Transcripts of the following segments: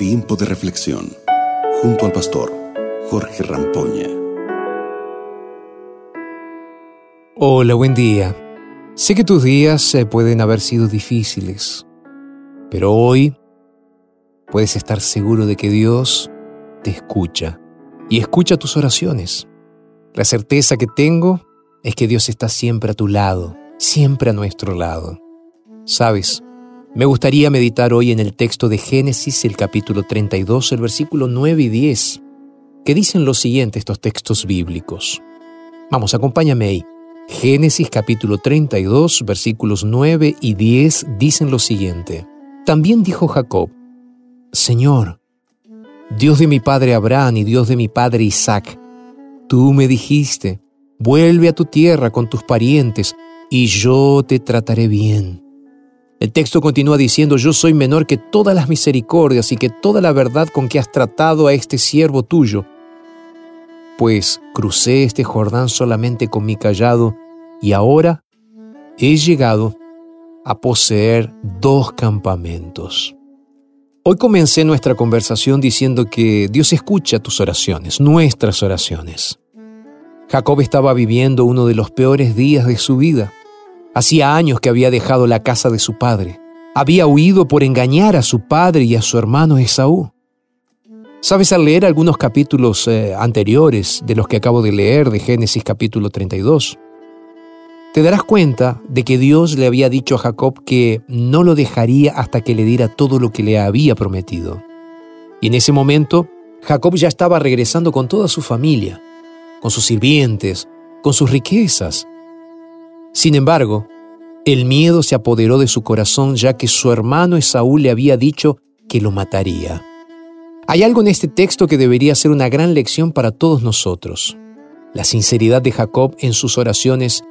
Tiempo de reflexión junto al pastor Jorge Rampoña. Hola, buen día. Sé que tus días eh, pueden haber sido difíciles, pero hoy puedes estar seguro de que Dios te escucha y escucha tus oraciones. La certeza que tengo es que Dios está siempre a tu lado, siempre a nuestro lado. Sabes, me gustaría meditar hoy en el texto de Génesis, el capítulo 32, el versículo 9 y 10, que dicen lo siguiente estos textos bíblicos. Vamos, acompáñame ahí. Génesis capítulo 32, versículos 9 y 10 dicen lo siguiente. También dijo Jacob, Señor, Dios de mi padre Abraham y Dios de mi padre Isaac, tú me dijiste, vuelve a tu tierra con tus parientes, y yo te trataré bien. El texto continúa diciendo, yo soy menor que todas las misericordias y que toda la verdad con que has tratado a este siervo tuyo, pues crucé este Jordán solamente con mi callado y ahora he llegado a poseer dos campamentos. Hoy comencé nuestra conversación diciendo que Dios escucha tus oraciones, nuestras oraciones. Jacob estaba viviendo uno de los peores días de su vida. Hacía años que había dejado la casa de su padre. Había huido por engañar a su padre y a su hermano Esaú. Sabes, al leer algunos capítulos eh, anteriores de los que acabo de leer de Génesis capítulo 32, te darás cuenta de que Dios le había dicho a Jacob que no lo dejaría hasta que le diera todo lo que le había prometido. Y en ese momento, Jacob ya estaba regresando con toda su familia con sus sirvientes, con sus riquezas. Sin embargo, el miedo se apoderó de su corazón ya que su hermano Esaú le había dicho que lo mataría. Hay algo en este texto que debería ser una gran lección para todos nosotros. La sinceridad de Jacob en sus oraciones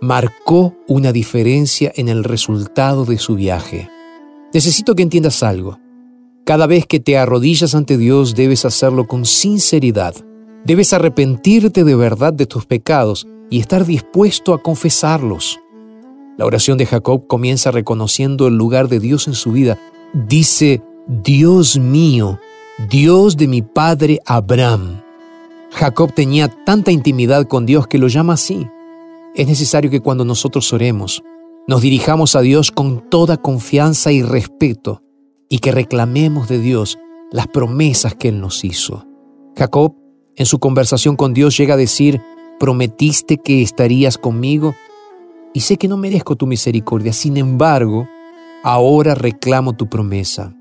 marcó una diferencia en el resultado de su viaje. Necesito que entiendas algo. Cada vez que te arrodillas ante Dios debes hacerlo con sinceridad Debes arrepentirte de verdad de tus pecados y estar dispuesto a confesarlos. La oración de Jacob comienza reconociendo el lugar de Dios en su vida. Dice, Dios mío, Dios de mi padre Abraham. Jacob tenía tanta intimidad con Dios que lo llama así. Es necesario que cuando nosotros oremos, nos dirijamos a Dios con toda confianza y respeto y que reclamemos de Dios las promesas que Él nos hizo. Jacob en su conversación con Dios llega a decir, prometiste que estarías conmigo y sé que no merezco tu misericordia, sin embargo, ahora reclamo tu promesa.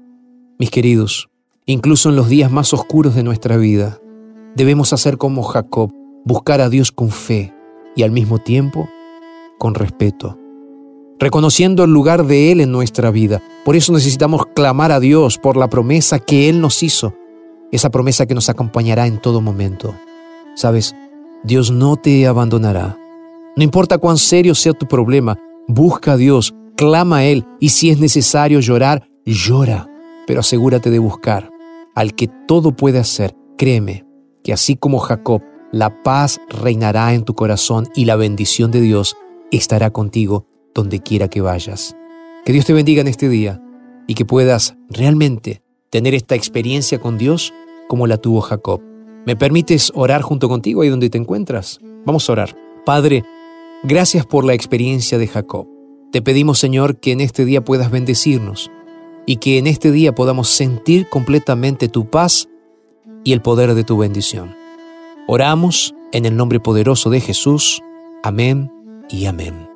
Mis queridos, incluso en los días más oscuros de nuestra vida, debemos hacer como Jacob, buscar a Dios con fe y al mismo tiempo con respeto, reconociendo el lugar de Él en nuestra vida. Por eso necesitamos clamar a Dios por la promesa que Él nos hizo esa promesa que nos acompañará en todo momento. Sabes, Dios no te abandonará. No importa cuán serio sea tu problema, busca a Dios, clama a Él y si es necesario llorar, llora, pero asegúrate de buscar al que todo puede hacer. Créeme que así como Jacob, la paz reinará en tu corazón y la bendición de Dios estará contigo donde quiera que vayas. Que Dios te bendiga en este día y que puedas realmente tener esta experiencia con Dios como la tuvo Jacob. ¿Me permites orar junto contigo ahí donde te encuentras? Vamos a orar. Padre, gracias por la experiencia de Jacob. Te pedimos, Señor, que en este día puedas bendecirnos y que en este día podamos sentir completamente tu paz y el poder de tu bendición. Oramos en el nombre poderoso de Jesús. Amén y amén.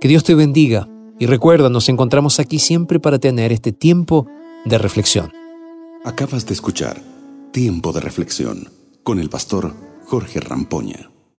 Que Dios te bendiga y recuerda, nos encontramos aquí siempre para tener este tiempo de reflexión. Acabas de escuchar Tiempo de reflexión con el pastor Jorge Rampoña.